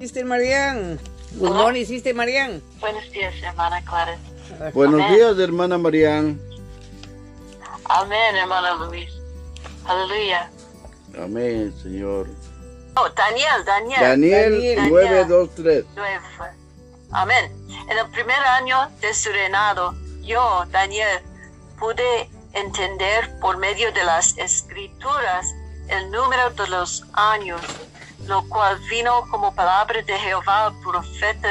Sister Marian. Good morning, Sister Marian. Buenos días, hermana Clara. Buenos Amén. días, hermana Marián. Amén, hermana Luis. Aleluya. Amén, Señor. Oh, Daniel, Daniel. Daniel Daniel. 923. Nueve. Amén. En el primer año de su reinado, yo, Daniel, pude entender por medio de las escrituras el número de los años, lo cual vino como palabra de Jehová al profeta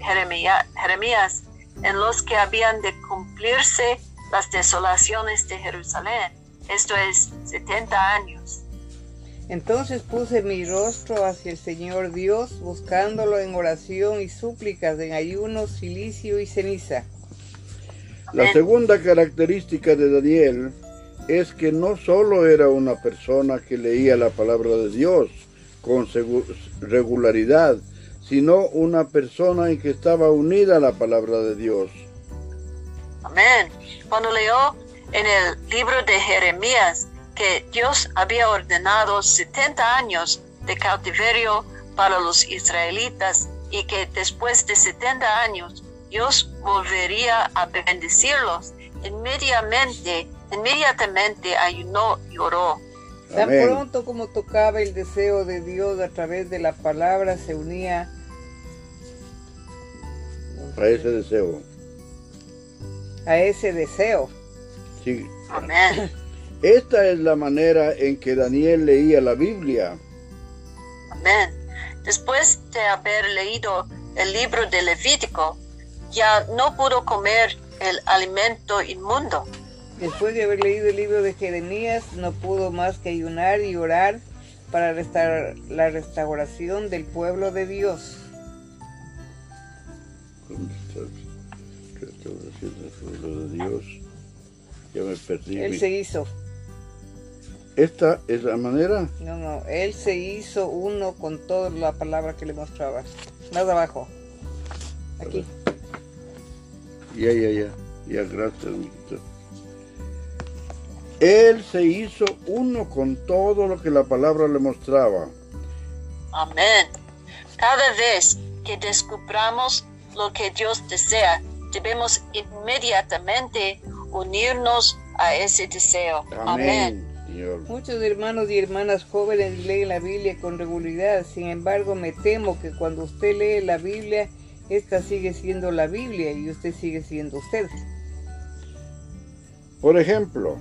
Jeremías, en los que habían de cumplirse las desolaciones de Jerusalén. Esto es 70 años. Entonces puse mi rostro hacia el Señor Dios, buscándolo en oración y súplicas, en ayuno, silicio y ceniza. La Amén. segunda característica de Daniel es que no solo era una persona que leía la palabra de Dios con regularidad, sino una persona en que estaba unida la palabra de Dios. Amén. Cuando leyó en el libro de Jeremías que Dios había ordenado 70 años de cautiverio para los israelitas y que después de 70 años Dios volvería a bendecirlos, inmediatamente, inmediatamente ayunó y oró. Tan Amén. pronto como tocaba el deseo de Dios a través de la palabra, se unía A ese deseo. a ese deseo. Sí. Amén. Esta es la manera en que Daniel leía la Biblia. Amén. Después de haber leído el libro de Levítico, ya no pudo comer el alimento inmundo. Después de haber leído el libro de Jeremías, no pudo más que ayunar y orar para restaurar la restauración del pueblo de Dios. Restauración del pueblo de Dios. Ya me perdí. Él mi- se hizo, Esta es la manera. no, no, él se hizo uno con toda la palabra que le mostraba. Más abajo. Aquí. Ya, ya, ya. Ya, gracias. Él se hizo uno con todo lo que la palabra le mostraba. Amén. Cada vez que descubramos lo que Dios desea, debemos inmediatamente unirnos a ese deseo. Amén. Amén. Muchos hermanos y hermanas jóvenes leen la Biblia con regularidad, sin embargo me temo que cuando usted lee la Biblia, esta sigue siendo la Biblia y usted sigue siendo usted. Por ejemplo,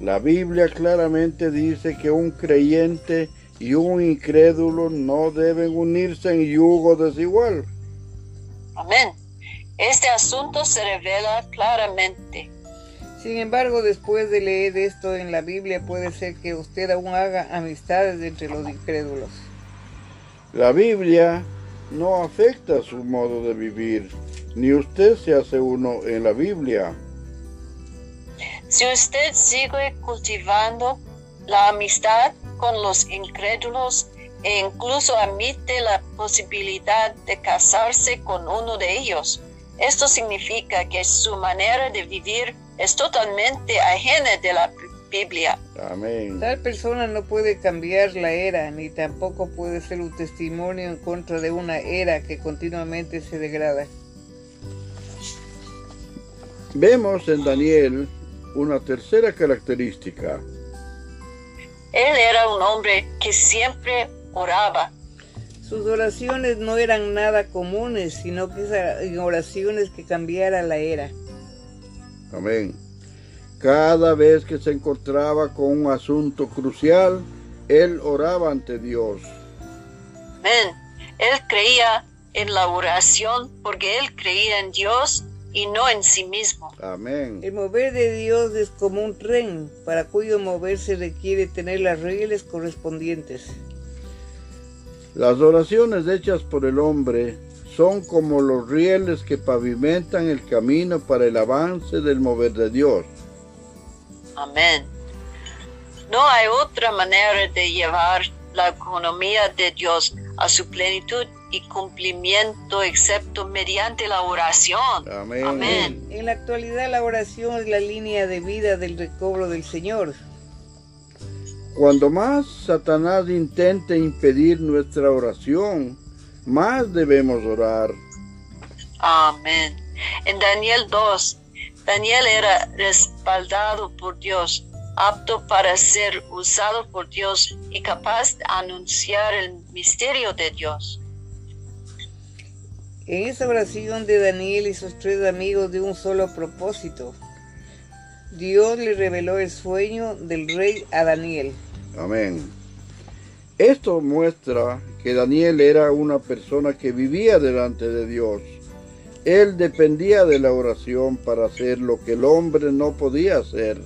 la Biblia claramente dice que un creyente y un incrédulo no deben unirse en yugo desigual. Amén. Este asunto se revela claramente. Sin embargo, después de leer esto en la Biblia, puede ser que usted aún haga amistades entre los incrédulos. La Biblia no afecta su modo de vivir, ni usted se hace uno en la Biblia. Si usted sigue cultivando la amistad con los incrédulos e incluso admite la posibilidad de casarse con uno de ellos, esto significa que su manera de vivir es totalmente ajena de la Biblia. Amén. Tal persona no puede cambiar la era, ni tampoco puede ser un testimonio en contra de una era que continuamente se degrada. Vemos en Daniel una tercera característica. Él era un hombre que siempre oraba. Sus oraciones no eran nada comunes, sino que eran oraciones que cambiaran la era. Amén. Cada vez que se encontraba con un asunto crucial, él oraba ante Dios. Amén. Él creía en la oración porque él creía en Dios y no en sí mismo. Amén. El mover de Dios es como un tren, para cuyo moverse requiere tener las rieles correspondientes. Las oraciones hechas por el hombre son como los rieles que pavimentan el camino para el avance del mover de Dios. Amén. No hay otra manera de llevar la economía de Dios a su plenitud y cumplimiento excepto mediante la oración. Amén. Amén. En la actualidad la oración es la línea de vida del recobro del Señor. Cuando más Satanás intente impedir nuestra oración, más debemos orar. Amén. En Daniel 2, Daniel era respaldado por Dios, apto para ser usado por Dios y capaz de anunciar el misterio de Dios. En esa oración de Daniel y sus tres amigos de un solo propósito, Dios le reveló el sueño del rey a Daniel. Amén. Esto muestra que Daniel era una persona que vivía delante de Dios. Él dependía de la oración para hacer lo que el hombre no podía hacer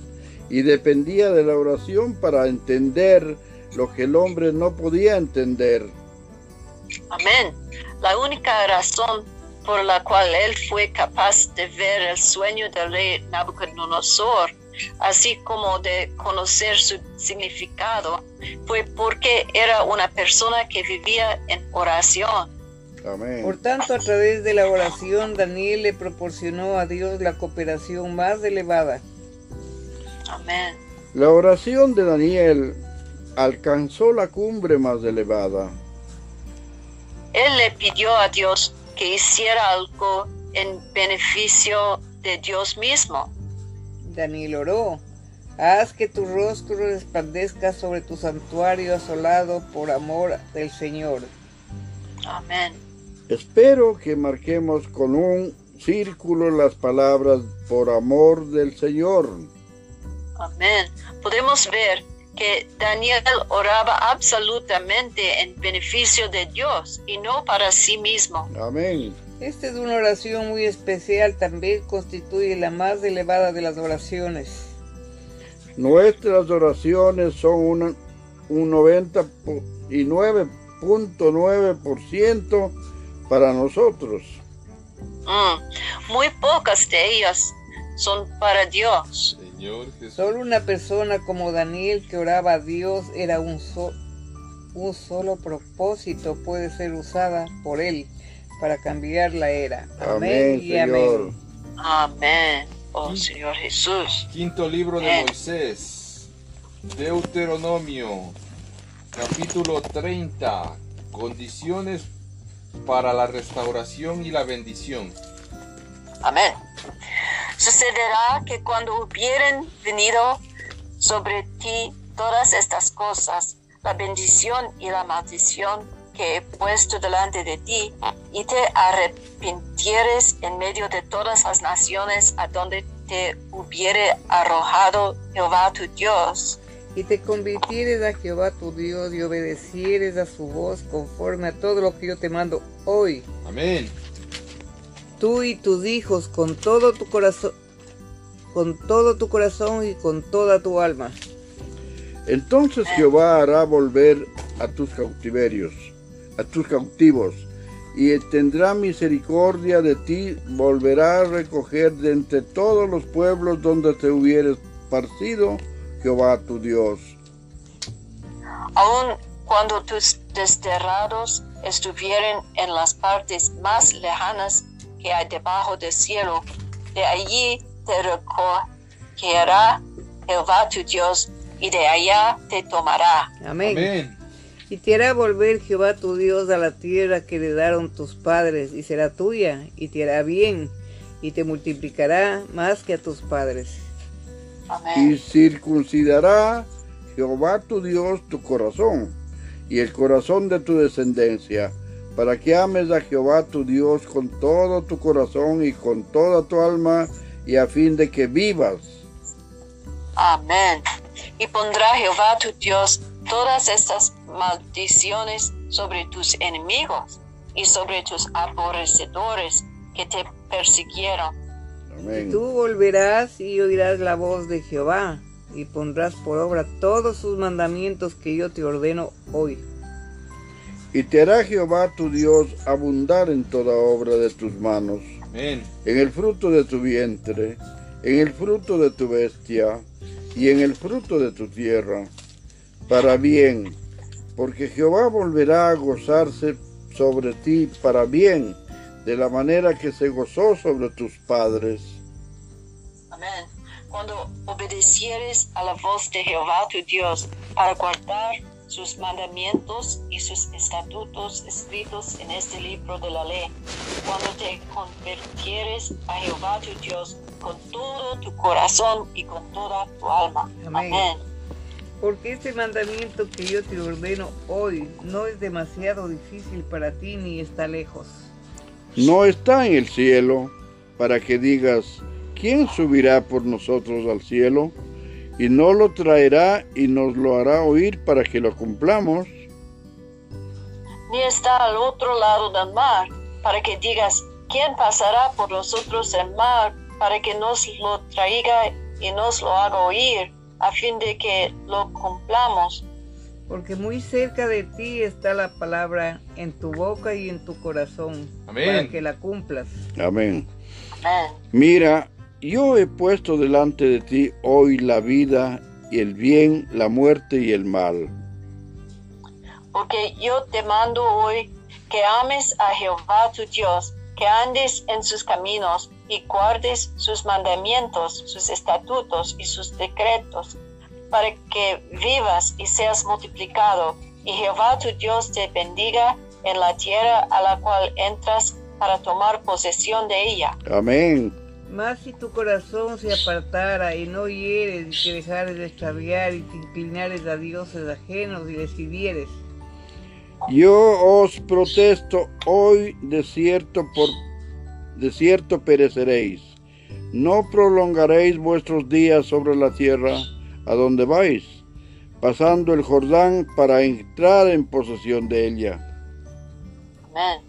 y dependía de la oración para entender lo que el hombre no podía entender. Amén. La única razón por la cual él fue capaz de ver el sueño del rey Nabucodonosor, así como de conocer su significado, fue porque era una persona que vivía en oración. Amén. Por tanto, a través de la oración, Daniel le proporcionó a Dios la cooperación más elevada. Amén. La oración de Daniel alcanzó la cumbre más elevada. Él le pidió a Dios que hiciera algo en beneficio de Dios mismo. Daniel oró, haz que tu rostro resplandezca sobre tu santuario asolado por amor del Señor. Amén. Espero que marquemos con un círculo las palabras por amor del Señor. Amén. Podemos ver que Daniel oraba absolutamente en beneficio de Dios y no para sí mismo. Amén. Esta es una oración muy especial, también constituye la más elevada de las oraciones. Nuestras oraciones son una- un 99.9% para nosotros. Mm, Muy pocas de ellas son para Dios. Señor Jesús. Solo una persona como Daniel que oraba a Dios era un, so- un solo propósito puede ser usada por él para cambiar la era. Amén, Amén, y Señor. amén. Amén. Oh Señor Jesús. Quinto libro de. Moisés. Deuteronomio. Capítulo 30. Condiciones para la restauración y la bendición. Amén. Sucederá que cuando hubieren venido sobre ti todas estas cosas, la bendición y la maldición que he puesto delante de ti, y te arrepintieres en medio de todas las naciones a donde te hubiere arrojado Jehová tu Dios, Y te convirtieres a Jehová tu Dios y obedecieres a su voz conforme a todo lo que yo te mando hoy, Amén. Tú y tus hijos con todo tu corazón, con todo tu corazón y con toda tu alma. Entonces Jehová hará volver a tus cautiverios, a tus cautivos, y tendrá misericordia de ti, volverá a recoger de entre todos los pueblos donde te hubieres parcido, Jehová tu Dios. aun cuando tus desterrados estuvieren en las partes más lejanas que hay debajo del cielo, de allí te recogerá Jehová tu Dios, y de allá te tomará. Amén. Amén. Y te hará volver Jehová tu Dios a la tierra que le dieron tus padres, y será tuya, y te hará bien, y te multiplicará más que a tus padres. Y Amén. circuncidará Jehová tu Dios tu corazón y el corazón de tu descendencia, para que ames a Jehová tu Dios con todo tu corazón y con toda tu alma, y a fin de que vivas. Amén. Y pondrá Jehová tu Dios todas estas maldiciones sobre tus enemigos y sobre tus aborrecedores que te persiguieron. Amén. Tú volverás y oirás la voz de Jehová, y pondrás por obra todos sus mandamientos que yo te ordeno hoy. Y te hará Jehová tu Dios abundar en toda obra de tus manos, Amén. en el fruto de tu vientre, en el fruto de tu bestia y en el fruto de tu tierra, para bien, porque Jehová volverá a gozarse sobre ti para bien, de la manera que se gozó sobre tus padres. Amén. Cuando obedecieres a la voz de Jehová tu Dios para guardar sus mandamientos y sus estatutos escritos en este libro de la ley, cuando te convirtieres a Jehová tu Dios con todo tu corazón y con toda tu alma. Amén. Amén. Porque este mandamiento que yo te ordeno hoy no es demasiado difícil para ti ni está lejos. No está en el cielo para que digas, ¿quién subirá por nosotros al cielo? Y no lo traerá y nos lo hará oír para que lo cumplamos. Ni está al otro lado del mar, para que digas, ¿quién pasará por nosotros el mar para que nos lo traiga y nos lo haga oír, a fin de que lo cumplamos? Porque muy cerca de ti está la palabra en tu boca y en tu corazón, Amén. para que la cumplas. Amén. Amén. Mira, yo he puesto delante de ti hoy la vida y el bien, la muerte y el mal. Porque yo te mando hoy que ames a Jehová tu Dios, que andes en sus caminos y guardes sus mandamientos, sus estatutos y sus decretos, para que vivas y seas multiplicado, y Jehová tu Dios te bendiga en la tierra a la cual entras para tomar posesión de ella. Amén. Mas si tu corazón se apartara y no hieres y te dejares de extraviar y te inclinares a dioses ajenos y les sirvieres, Yo os protesto hoy de cierto por de cierto pereceréis. No prolongaréis vuestros días sobre la tierra a donde vais, pasando el Jordán para entrar en posesión de ella. Amén.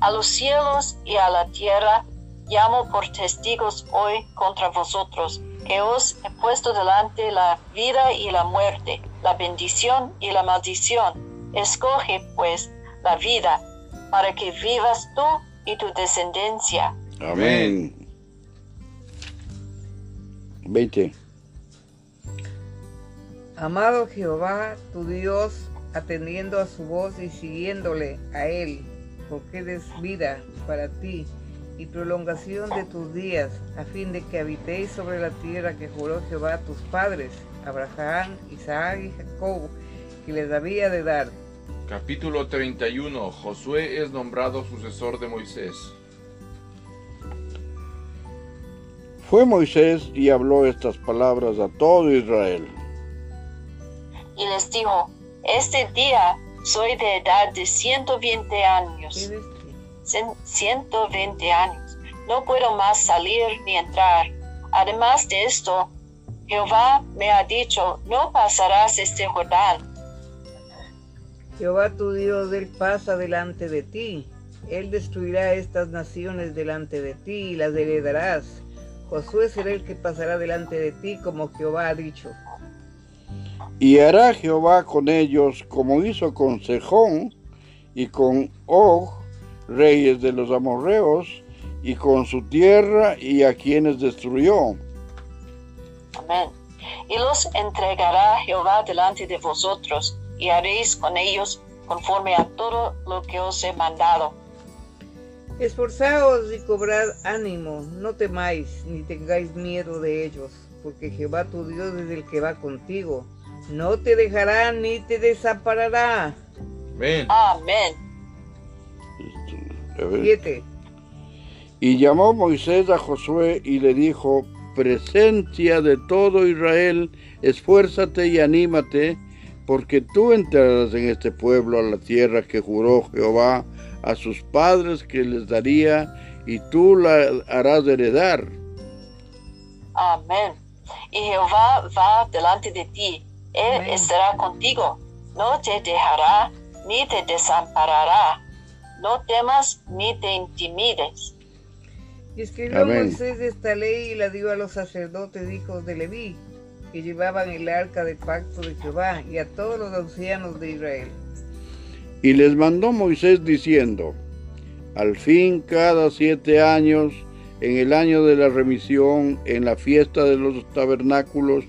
A los cielos y a la tierra llamo por testigos hoy contra vosotros, que os he puesto delante la vida y la muerte, la bendición y la maldición. Escoge pues la vida, para que vivas tú y tu descendencia. Amén. 20. amado Jehová tu Dios, atendiendo a su voz y siguiéndole a él, porque él es vida para ti y prolongación de tus días, a fin de que habitéis sobre la tierra que juró Jehová a tus padres, Abraham, Isaac y Jacob, que les había de dar. Capítulo 31. Josué es nombrado sucesor de Moisés. Fue Moisés y habló estas palabras a todo Israel. Y les dijo, este día soy de edad de 120 años. ¿Qué ves? cien- 120 años. No puedo más salir ni entrar. Además de esto, Jehová me ha dicho, no pasarás este Jordán. Jehová tu Dios, Él pasa delante de ti. Él destruirá estas naciones delante de ti y las heredarás. Josué será el que pasará delante de ti como Jehová ha dicho. Y hará Jehová con ellos como hizo con Sejón y con Og, reyes de los amorreos, y con su tierra y a quienes destruyó. Amén. Y los entregará Jehová delante de vosotros, y haréis con ellos conforme a todo lo que os he mandado. Esforzaos y cobrad ánimo, no temáis ni tengáis miedo de ellos, porque Jehová tu Dios es el que va contigo. No te dejará ni te desamparará. Amén. Amén. A ver. 7. Y llamó Moisés a Josué y le dijo, presencia de todo Israel, esfuérzate y anímate, porque tú entrarás en este pueblo a la tierra que juró Jehová a sus padres que les daría, y tú la harás heredar. Amén. Y Jehová va delante de ti. Él Amén. estará contigo. No te dejará ni te desamparará. No temas ni te intimides. Y escribió Amén. Moisés esta ley y la dio a los sacerdotes hijos de Leví, que llevaban el arca del pacto de Jehová, y a todos los ancianos de Israel. Y les mandó Moisés diciendo, al fin cada siete años, en el año de la remisión, en la fiesta de los tabernáculos,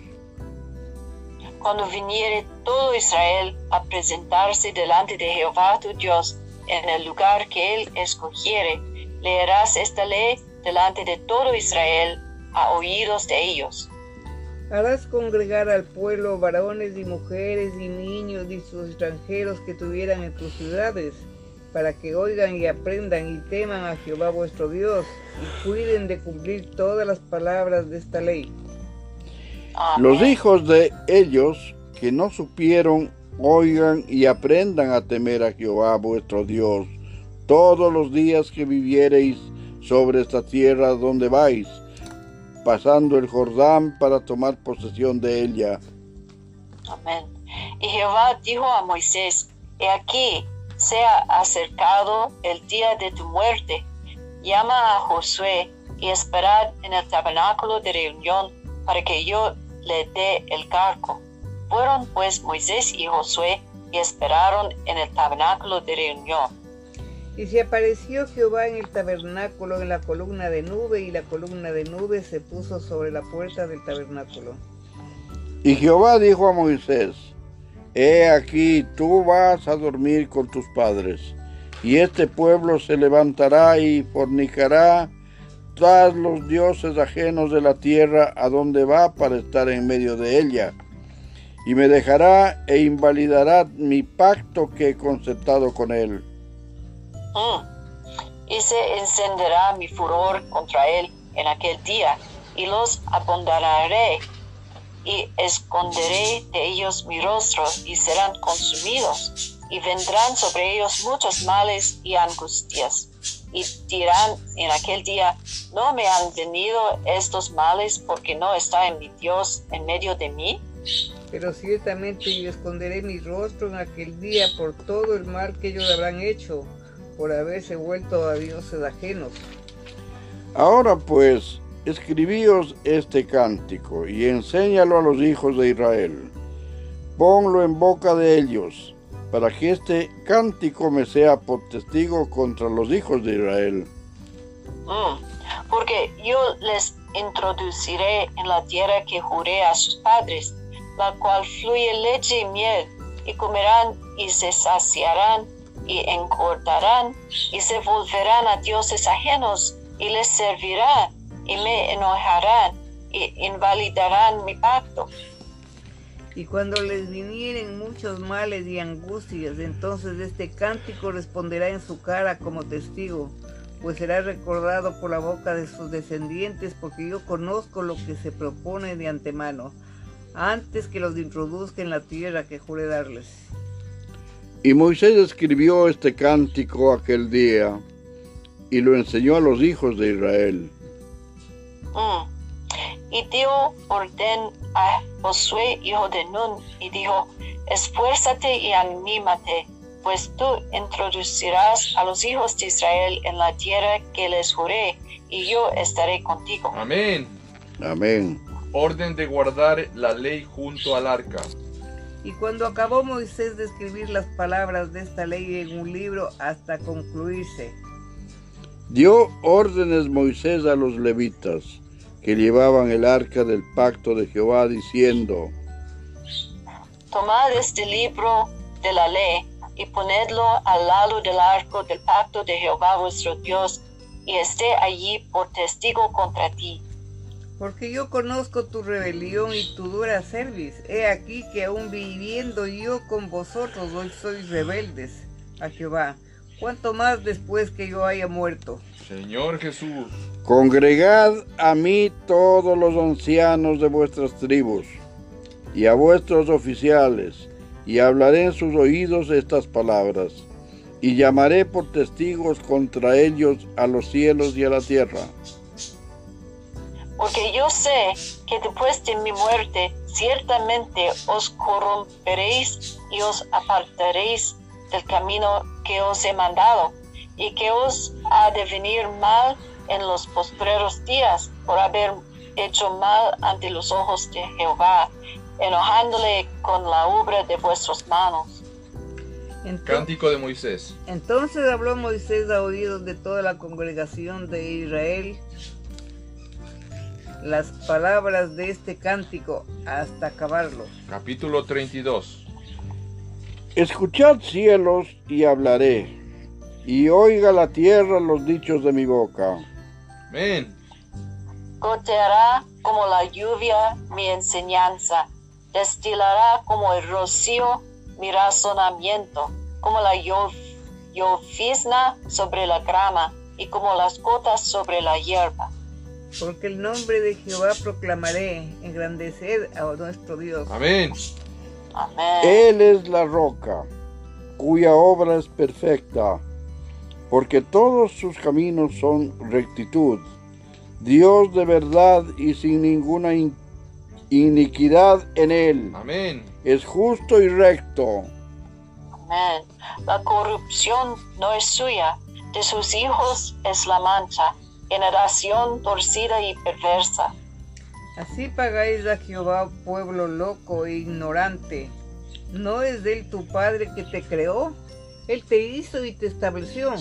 Cuando viniere todo Israel a presentarse delante de Jehová tu Dios en el lugar que él escogiere, leerás esta ley delante de todo Israel a oídos de ellos. Harás congregar al pueblo varones y mujeres y niños y sus extranjeros que tuvieran en tus ciudades, para que oigan y aprendan y teman a Jehová vuestro Dios y cuiden de cumplir todas las palabras de esta ley. Los hijos de ellos que no supieron, oigan y aprendan a temer a Jehová vuestro Dios todos los días que viviereis sobre esta tierra donde vais pasando el Jordán para tomar posesión de ella. Amén. Y Jehová dijo a Moisés, He aquí, se ha acercado el día de tu muerte. Llama a Josué y esperad en el tabernáculo de reunión para que yo le dé el cargo. Fueron pues Moisés y Josué y esperaron en el tabernáculo de reunión. Y se apareció Jehová en el tabernáculo en la columna de nube, y la columna de nube se puso sobre la puerta del tabernáculo. Y Jehová dijo a Moisés, He aquí, tú vas a dormir con tus padres, y este pueblo se levantará y fornicará tras los dioses ajenos de la tierra a donde va para estar en medio de ella, y me dejará e invalidará mi pacto que he concertado con él y se encenderá mi furor contra él en aquel día, y los abandonaré, y esconderé de ellos mi rostro, y serán consumidos, y vendrán sobre ellos muchos males y angustias. Y dirán en aquel día, no me han venido estos males porque no está en mi Dios en medio de mí. Pero ciertamente yo esconderé mi rostro en aquel día por todo el mal que ellos habrán hecho por haberse vuelto a dioses ajenos. Ahora pues, escribíos este cántico y enséñalo a los hijos de Israel. Ponlo en boca de ellos, para que este cántico me sea por testigo contra los hijos de Israel. Mm, porque yo les introduciré en la tierra que juré a sus padres, la cual fluye leche y miel, y comerán y se saciarán y encordarán y se volverán a dioses ajenos y les servirán y me enojarán y invalidarán mi pacto. Y cuando les vinieren muchos males y angustias, entonces este cántico responderá en su cara como testigo, pues será recordado por la boca de sus descendientes, porque yo conozco lo que se propone de antemano, antes que los introduzca en la tierra que juré darles. Y Moisés escribió este cántico aquel día y lo enseñó a los hijos de Israel. Mm. Y dio orden a Josué, hijo de Nun, y dijo, esfuérzate y anímate, pues tú introducirás a los hijos de Israel en la tierra que les juré, y yo estaré contigo. Amén. Amén. Orden de guardar la ley junto al arca. Y cuando acabó Moisés de escribir las palabras de esta ley en un libro hasta concluirse, dio órdenes Moisés a los levitas que llevaban el arca del pacto de Jehová, diciendo, Tomad este libro de la ley y ponedlo al lado del arco del pacto de Jehová vuestro Dios, y esté allí por testigo contra ti porque yo conozco tu rebelión y tu dura cerviz. He aquí que aún viviendo yo con vosotros hoy sois rebeldes a Jehová. Cuanto más después que yo haya muerto. Señor Jesús. Congregad a mí todos los ancianos de vuestras tribus y a vuestros oficiales, y hablaré en sus oídos estas palabras, y llamaré por testigos contra ellos a los cielos y a la tierra porque yo sé que después de mi muerte ciertamente os corromperéis y os apartaréis del camino que os he mandado, y que os ha de venir mal en los postreros días por haber hecho mal ante los ojos de Jehová, enojándole con la obra de vuestras manos. Cántico de Moisés. Entonces habló Moisés a oídos de toda la congregación de Israel las palabras de este cántico hasta acabarlo. Capítulo 32. Escuchad cielos y hablaré, y oiga la tierra los dichos de mi boca. Amén. Goteará como la lluvia mi enseñanza, destilará como el rocío mi razonamiento, como la llo- llovizna sobre la grama y como las gotas sobre la hierba. Porque el nombre de Jehová proclamaré, engrandecer a nuestro Dios. Amén. Amén. Él es la roca, cuya obra es perfecta, porque todos sus caminos son rectitud. Dios de verdad y sin ninguna in- iniquidad en él. Amén. Es justo y recto. Amén. La corrupción no es suya, de sus hijos es la mancha, generación torcida y perversa. Así pagáis a Jehová, pueblo loco e ignorante. ¿No es de él tu Padre que te creó? Él te hizo y te estableció.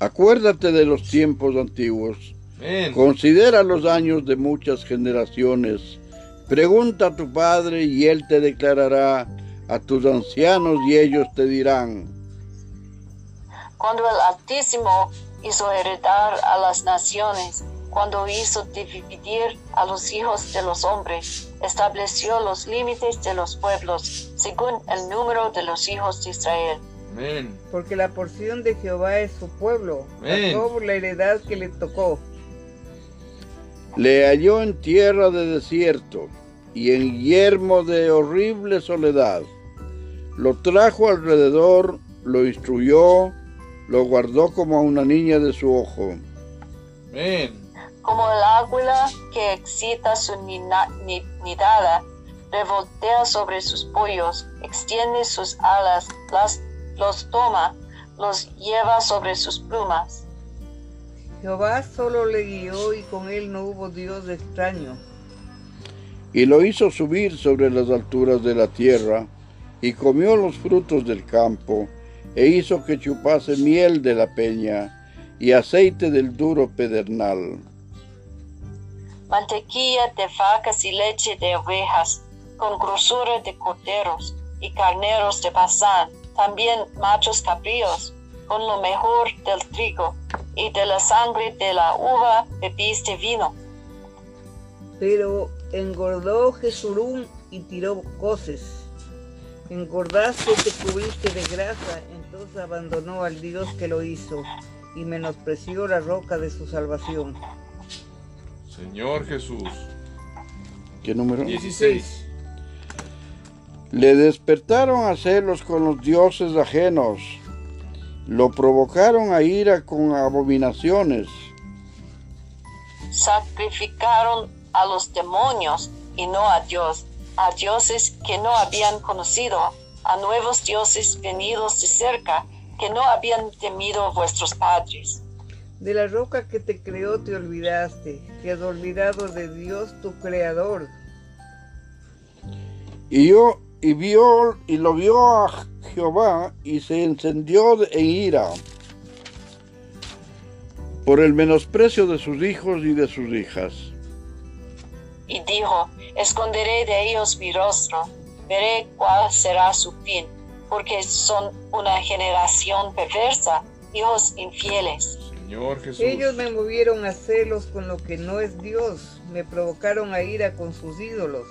Acuérdate de los tiempos antiguos. Considera los años de muchas generaciones. Pregunta a tu padre y él te declarará a tus ancianos y ellos te dirán. Cuando el Altísimo hizo heredar a las naciones, cuando hizo dividir a los hijos de los hombres, estableció los límites de los pueblos según el número de los hijos de Israel. Amén. Porque la porción de Jehová es su pueblo. Jacob la heredad que le tocó. Le halló en tierra de desierto y en yermo de horrible soledad. Lo trajo alrededor, lo instruyó, lo guardó como a una niña de su ojo. Amén. Como el águila que excita su nidada, revoltea sobre sus pollos, extiende sus alas, las, los toma, los lleva sobre sus plumas. Jehová solo le guió y con él no hubo Dios extraño. Y lo hizo subir sobre las alturas de la tierra, y comió los frutos del campo, e hizo que chupase miel de la peña, y aceite del duro pedernal. mantequilla de vacas y leche de ovejas, con grosura de corderos y carneros de Bazán, también machos cabríos, con lo mejor del trigo, y de la sangre de la uva bebiste vino. Pero engordó Jesurún y tiró coces. Engordaste te cubriste de grasa, abandonó al Dios que lo hizo y menospreció la roca de su salvación. Señor Jesús. ¿Qué número? 16. Le despertaron a celos con los dioses ajenos, lo provocaron a ira con abominaciones. Sacrificaron a los demonios y no a Dios, a dioses que no habían conocido, a nuevos dioses venidos de cerca, que no habían temido vuestros padres. De la roca que te creó te olvidaste, te has olvidado de Dios tu creador. Y yo y vio y lo vio a Jehová y se encendió en ira por el menosprecio de sus hijos y de sus hijas. y dijo, esconderé de ellos mi rostro, veré cuál será su fin, porque son una generación perversa, hijos infieles. Señor Jesús. Ellos me movieron a celos con lo que no es Dios, me provocaron a ira con sus ídolos.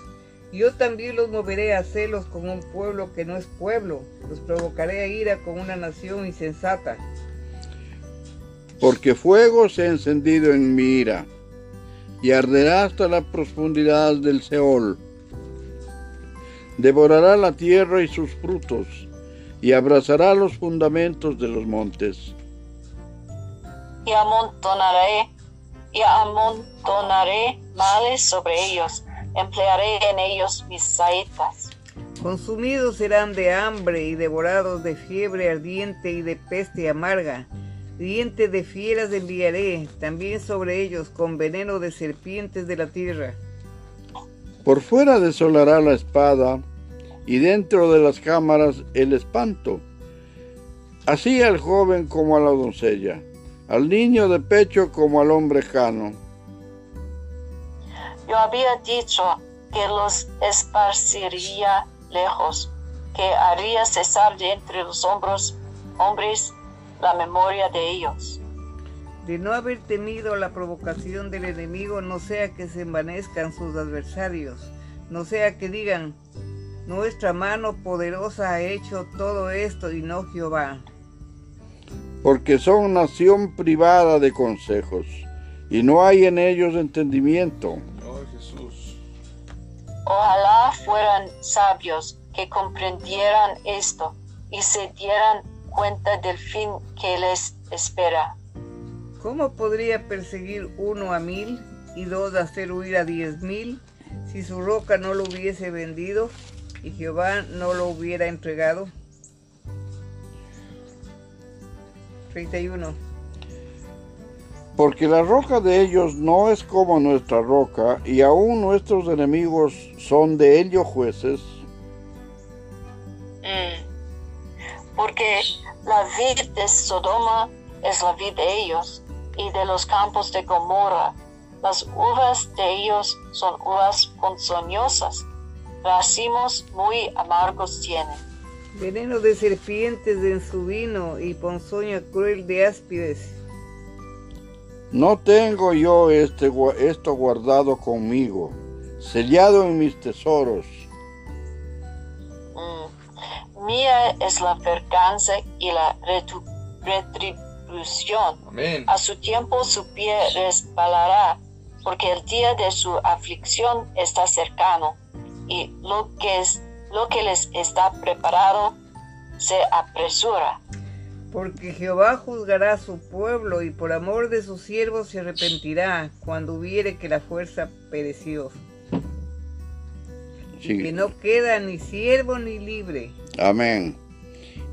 Yo también los moveré a celos con un pueblo que no es pueblo, los provocaré a ira con una nación insensata. Porque fuego se ha encendido en mi ira y arderá hasta la profundidad del Seol. Devorará la tierra y sus frutos y abrazará los fundamentos de los montes. Y amontonaré, y amontonaré males sobre ellos, emplearé en ellos mis saetas. Consumidos serán de hambre y devorados de fiebre ardiente y de peste amarga. Diente de fieras enviaré también sobre ellos con veneno de serpientes de la tierra. Por fuera desolará la espada y dentro de las cámaras el espanto. Así al joven como a la doncella, al niño de pecho como al hombre cano. Yo había dicho que los esparciría lejos, que haría cesar de entre los hombros, hombres la memoria de ellos. de no haber temido la provocación del enemigo, no sea que se envanezcan sus adversarios, no sea que digan, nuestra mano poderosa ha hecho todo esto y no Jehová. Porque son nación privada de consejos, y no hay en ellos entendimiento. Oh Jesús. Ojalá fueran sabios que comprendieran esto y se dieran cuenta del fin que les espera. ¿Cómo podría perseguir uno a mil y dos hacer huir a diez mil si su roca no lo hubiese vendido y Jehová no lo hubiera entregado? 31. Porque la roca de ellos no es como nuestra roca, y aún nuestros enemigos son de ellos jueces. Mm. Porque la vid de Sodoma es la vid de ellos, y de los campos de Gomorra. Las uvas de ellos son uvas ponzoñosas, racimos muy amargos tienen. Veneno de serpientes en su vino y ponzoña cruel de áspides. No tengo yo este, esto guardado conmigo, sellado en mis tesoros. Mm. Mía es la venganza y la retribución. Amén. A su tiempo su pie resbalará, porque el día de su aflicción está cercano, y lo que, es, lo que les está preparado se apresura. Porque Jehová juzgará a su pueblo y por amor de sus siervos se arrepentirá cuando hubiere que la fuerza pereció. Sí. Que no queda ni siervo ni libre. Amén.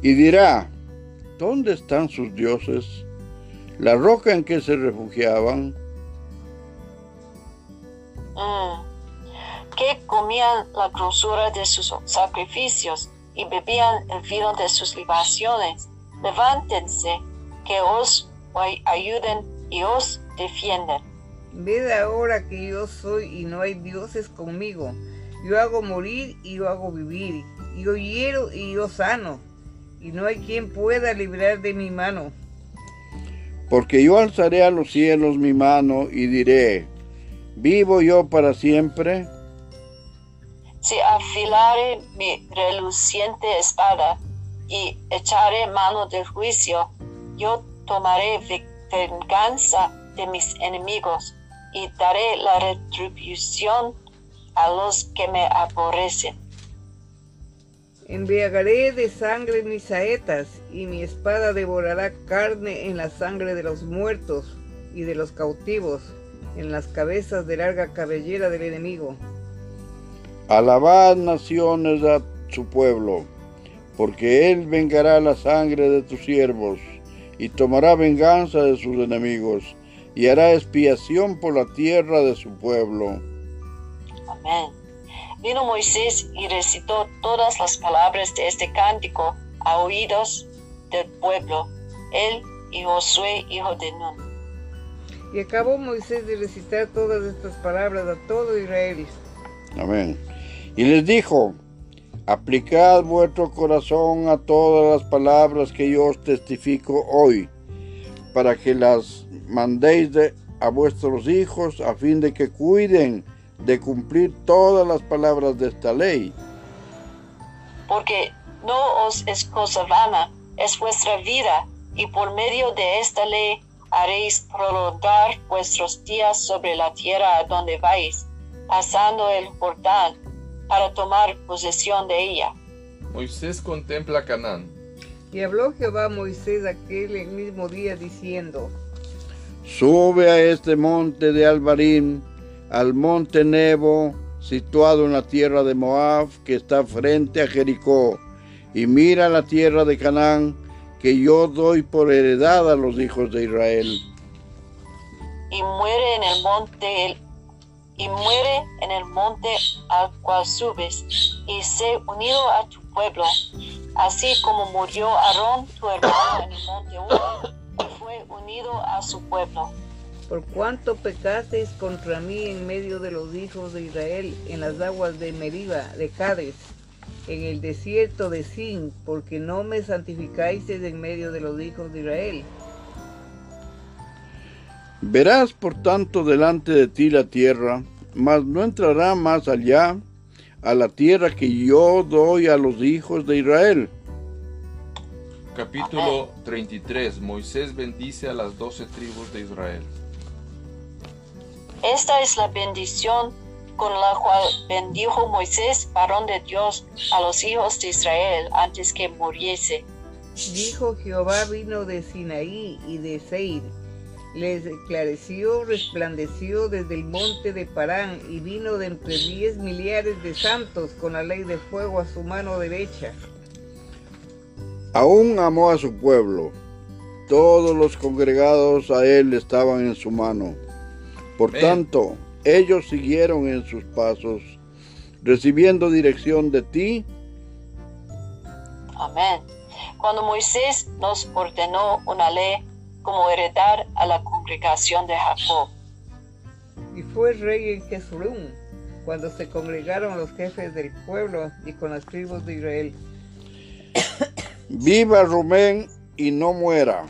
Y dirá, ¿dónde están sus dioses? La roca en que se refugiaban. Mm. Que comían la grosura de sus sacrificios y bebían el vino de sus libaciones. Levántense, que os ay- ayuden y os defiendan. Ved ahora que yo soy y no hay dioses conmigo. Yo hago morir y yo hago vivir. Yo hiero y yo sano. Y no hay quien pueda librar de mi mano. Porque yo alzaré a los cielos mi mano y diré, ¿vivo yo para siempre? Si afilare mi reluciente espada y echaré mano del juicio, yo tomaré ve- venganza de mis enemigos y daré la retribución a los que me aborrecen. Embriagaré de sangre mis saetas, y mi espada devorará carne en la sangre de los muertos y de los cautivos, en las cabezas de larga cabellera del enemigo. Alabad naciones a su pueblo, porque él vengará la sangre de tus siervos y tomará venganza de sus enemigos y hará expiación por la tierra de su pueblo. Amén. Vino Moisés y recitó todas las palabras de este cántico a oídos del pueblo, él y Josué, hijo de Nun. Y acabó Moisés de recitar todas estas palabras a todo Israel. Amén. Y les dijo, aplicad vuestro corazón a todas las palabras que yo os testifico hoy, para que las mandéis de- a vuestros hijos a fin de que cuiden de cumplir todas las palabras de esta ley. porque no os es cosa vana, es vuestra vida, y por medio de esta ley haréis prolongar vuestros días sobre la tierra a donde vais, pasando el Jordán, para tomar posesión de ella. Moisés contempla Canaán. Y habló Jehová a Moisés aquel el mismo día diciendo, Sube a este monte de Albarín, al monte Nebo, situado en la tierra de Moab, que está frente a Jericó, y mira la tierra de Canaán, que yo doy por heredad a los hijos de Israel. y muere en el monte el- y muere en el monte al cual subes y sé unido a tu pueblo así como murió Aarón tu hermano en el monte Ur, y fue unido a su pueblo por cuanto pecasteis contra mí en medio de los hijos de Israel, en las aguas de Meriba, de Cades, en el desierto de Sin, porque no me santificáis en medio de los hijos de Israel. Verás por tanto delante de ti la tierra, mas no entrará más allá a la tierra que yo doy a los hijos de Israel. Capítulo 33. Moisés bendice a las doce tribus de Israel. Esta es la bendición con la cual bendijo Moisés, varón de Dios, a los hijos de Israel antes que muriese. Dijo Jehová vino de Sinaí y de Seir. Les esclareció, resplandeció desde el monte de Parán y vino de entre diez millares de santos con la ley de fuego a su mano derecha. Aún amó a su pueblo. Todos los congregados a él estaban en su mano. Por tanto, ellos siguieron en sus pasos, recibiendo dirección de ti. Amén. Cuando Moisés nos ordenó una ley como heredar a la congregación de Jacob. Y fue rey en Jesurún, cuando se congregaron los jefes del pueblo y con las tribus de Israel. Viva Rumén y no muera,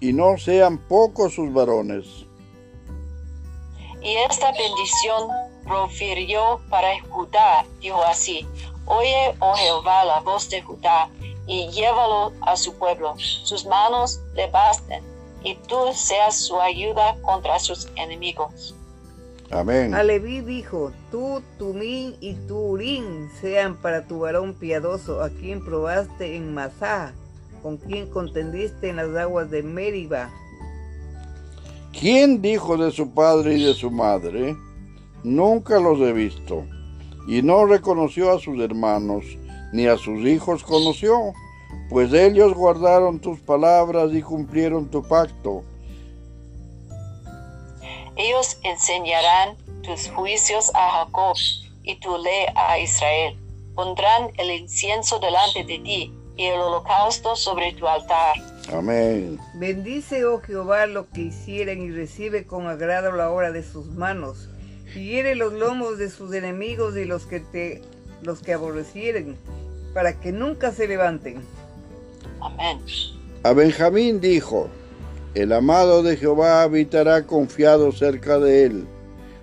y no sean pocos sus varones. Y esta bendición profirió para Judá, dijo así, Oye, oh Jehová, la voz de Judá, y llévalo a su pueblo. Sus manos le basten, y tú seas su ayuda contra sus enemigos. Amén. A Leví dijo, tú, Tumín y tu Urín sean para tu varón piadoso, a quien probaste en Masá, con quien contendiste en las aguas de Meriba. ¿Quién dijo de su padre y de su madre? Nunca los he visto. Y no reconoció a sus hermanos, ni a sus hijos conoció, pues ellos guardaron tus palabras y cumplieron tu pacto. Ellos enseñarán tus juicios a Jacob y tu ley a Israel. Pondrán el incienso delante de ti y el holocausto sobre tu altar. Amén. Bendice, oh Jehová, lo que hicieren y recibe con agrado la obra de sus manos. Y hiere los lomos de sus enemigos y los que te los que aborrecieren, para que nunca se levanten. Amén. A Benjamín dijo, el amado de Jehová habitará confiado cerca de él,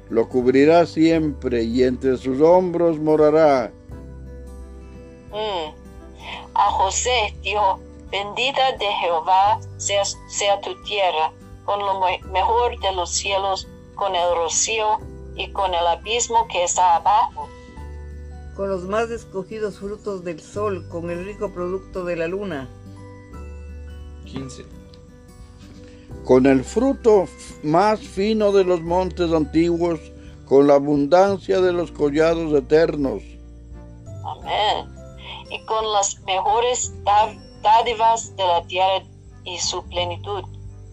lo cubrirá siempre y entre sus hombros morará. Mm. A José dijo, bendita de Jehová sea, sea tu tierra, con lo me- mejor de los cielos, con el rocío y con el abismo que está abajo. Con los más escogidos frutos del sol, con el rico producto de la luna. 15. con el fruto más fino de los montes antiguos, con la abundancia de los collados eternos. Amén. Y con las mejores dádivas de la tierra y su plenitud,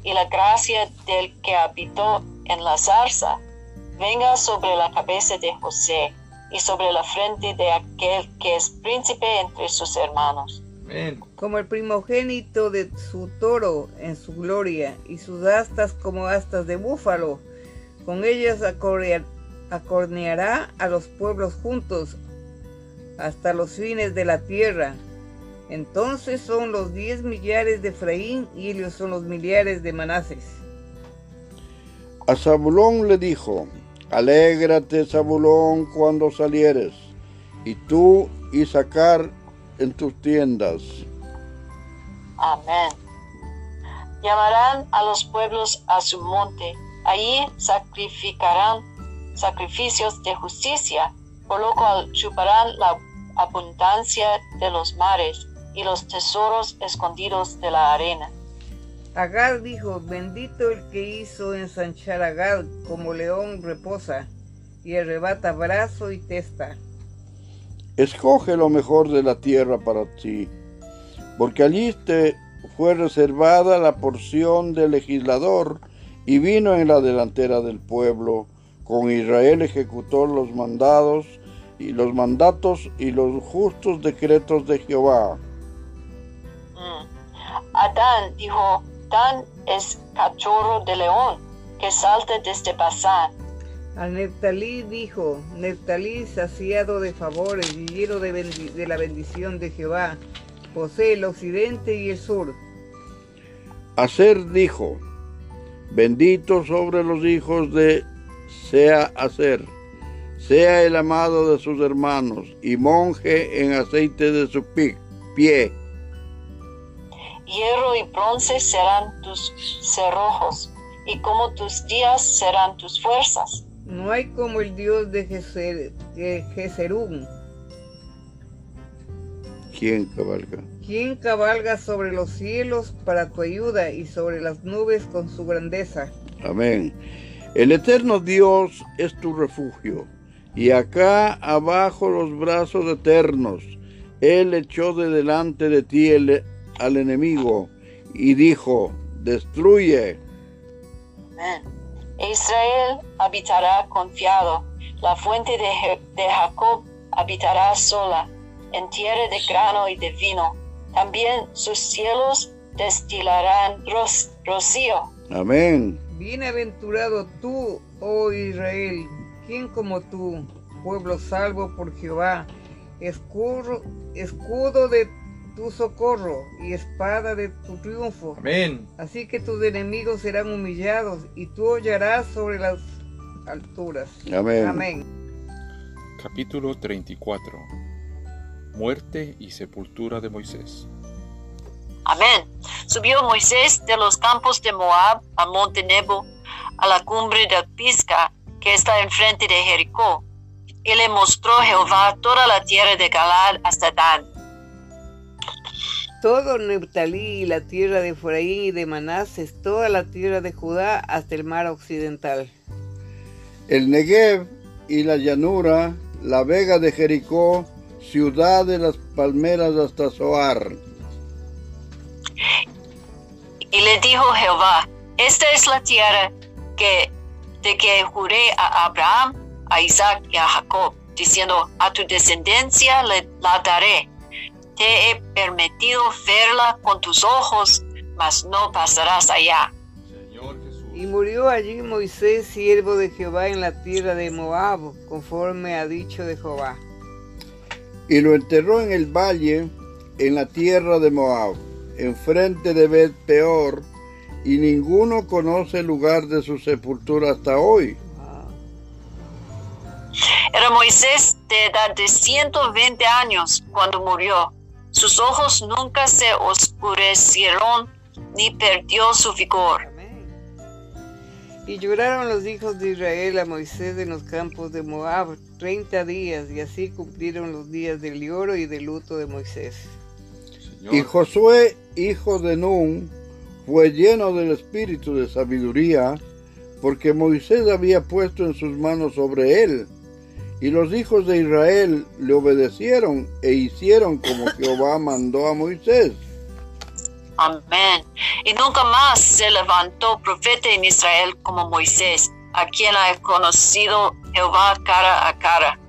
y la gracia del que habitó en la zarza, venga sobre la cabeza de José y sobre la frente de aquel que es príncipe entre sus hermanos. Amén. como el primogénito de su toro en su gloria, y sus astas como astas de búfalo. Con ellas acorneará a los pueblos juntos hasta los fines de la tierra. Entonces son los diez millares de Efraín y ellos son los millares de Manases. A Zabulón le dijo, Alégrate, Zabulón, cuando salieres, y tú, Isaacar, en tus tiendas. Amén. Llamarán a los pueblos a su monte, allí sacrificarán sacrificios de justicia, por lo cual chuparán la abundancia de los mares y los tesoros escondidos de la arena. Agad dijo, bendito el que hizo ensanchar a Gad como león reposa, y arrebata brazo y testa. Escoge lo mejor de la tierra para ti, porque allí te fue reservada la porción del legislador y vino en la delantera del pueblo. Con Israel ejecutó los mandados y los mandatos y los justos decretos de Jehová. Mm. Adán dijo, Es cachorro de león que salta desde Basán. A Neftalí dijo, Neftalí saciado de favores y lleno de, de la bendición de Jehová, posee el occidente y el sur. Aser dijo, Bendito sobre los hijos de sea hacer, sea el amado de sus hermanos y monje en aceite de su pi- pie. Hierro y bronce serán tus cerrojos, y como tus días serán tus fuerzas. No hay como el Dios de Geser- de Geserún, ¿Quién cabalga? quien cabalga sobre los cielos para tu ayuda y sobre las nubes con su grandeza. Amén. El eterno Dios es tu refugio, y acá abajo los brazos eternos. Él echó de delante de ti el- al enemigo y dijo, destruye. Amén. Israel habitará confiado, la fuente de, Je- de Jacob habitará sola, en tierra de grano y de vino. También sus cielos destilarán ro- rocío. Amén. Bienaventurado tú, oh Israel, quien como tú, pueblo salvo por Jehová, escudo, escudo de tu socorro y espada de tu triunfo. Amén. Así que tus enemigos serán humillados y tú hollarás sobre las alturas. Amén. Amén. Capítulo 34. Muerte y sepultura de Moisés. Amén. Subió Moisés de los campos de Moab al monte Nebo, a la cumbre de Pisga, que está enfrente de Jericó. Y le mostró Jehová toda la tierra de Galad hasta Dan. Todo Neftalí y la tierra de Efraín y de Manases, toda la tierra de Judá hasta el mar occidental. El Negev y la llanura, la vega de Jericó, ciudad de las palmeras hasta Zoar. Y le dijo Jehová, esta es la tierra que, de que juré a Abraham, a Isaac y a Jacob, diciendo, a tu descendencia le, la daré. Te he permitido verla con tus ojos, mas no pasarás allá. Y murió allí Moisés, siervo de Jehová, en la tierra de Moab, conforme ha dicho de Jehová. y lo enterró en el valle, en la tierra de Moab, enfrente de Bet Peor, y ninguno conoce el lugar de su sepultura hasta hoy. Era Moisés de edad de 120 años cuando murió. Sus ojos nunca se oscurecieron ni perdió su vigor. Y lloraron los hijos de Israel a Moisés en los campos de Moab treinta días, y así cumplieron los días del lloro y del luto de Moisés. Señor. Y Josué, hijo de Nun, fue lleno del espíritu de sabiduría, porque Moisés había puesto en sus manos sobre él. Y los hijos de Israel le obedecieron e hicieron como Jehová mandó a Moisés. Amén. Y nunca más se levantó profeta en Israel como Moisés, a quien ha conocido Jehová cara a cara.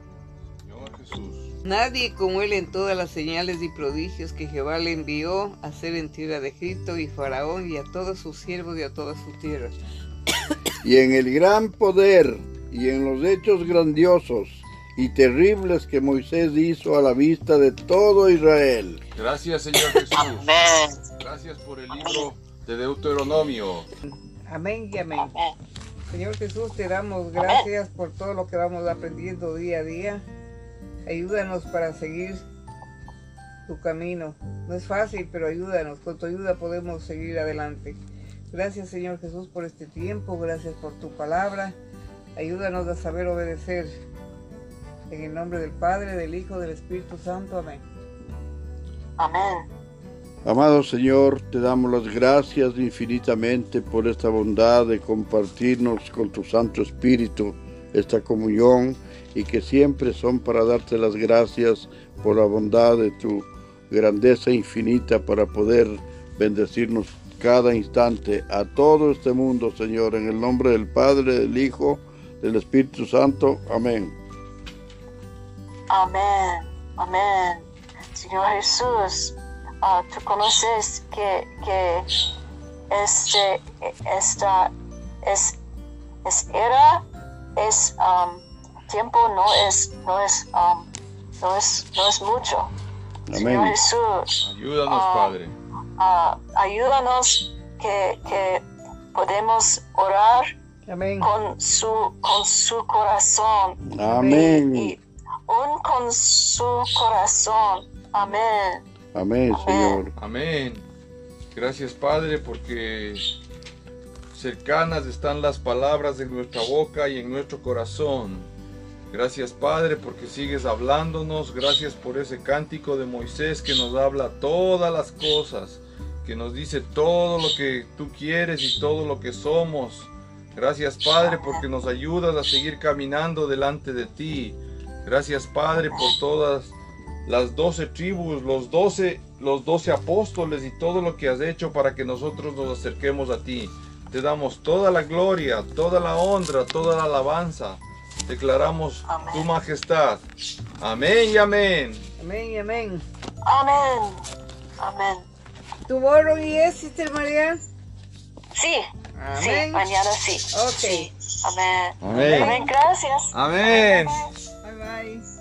Nadie como él en todas las señales y prodigios que Jehová le envió a hacer en tierra de Egipto y Faraón y a todos sus siervos y a toda su tierra. y en el gran poder y en los hechos grandiosos y terribles que Moisés hizo a la vista de todo Israel. Gracias, Señor Jesús. Amén. Gracias por el libro de Deuteronomio. Amén y amén. Amén. Señor Jesús, te damos gracias por todo lo que vamos aprendiendo día a día. Ayúdanos para seguir tu camino. No es fácil, pero ayúdanos. Con tu ayuda podemos seguir adelante. Gracias, Señor Jesús, por este tiempo. Gracias por tu palabra. Ayúdanos a saber obedecer. En el nombre del Padre, del Hijo, del Espíritu Santo. Amén. Amén. Amado Señor, te damos las gracias infinitamente por esta bondad de compartirnos con tu Santo Espíritu esta comunión y que siempre son para darte las gracias por la bondad de tu grandeza infinita para poder bendecirnos cada instante a todo este mundo, Señor, en el nombre del Padre, del Hijo, del Espíritu Santo. Amén. Amén. Amén. Señor Jesús, ah, tú conoces que, que este, esta es, es era, es um, tiempo, no es, no es, um, no es, no es mucho. Señor Amén. Jesús, Ayúdanos, Ah. Padre. ah, ayúdanos que, que podemos orar Amén. con su, con su corazón. Amén. Y un con su corazón. Amén. Amén, Señor. Amén. Gracias Padre porque cercanas están las palabras de nuestra boca y en nuestro corazón. Gracias Padre porque sigues hablándonos. Gracias por ese cántico de Moisés que nos habla todas las cosas, que nos dice todo lo que tú quieres y todo lo que somos. Gracias Padre porque nos ayudas a seguir caminando delante de ti. Gracias Padre por todas las doce tribus, los doce, los doce apóstoles y todo lo que has hecho para que nosotros nos acerquemos a ti. Te damos toda la gloria, toda la honra, toda la alabanza. Declaramos Amén. tu majestad. Amén y amén. Amén y amén. Amén. Amén. ¿Tomorrow yes, Sister María? Sí. Sí, mañana sí. Ok. Sí. Amén. Amén. Amén. Gracias. Amén. vai.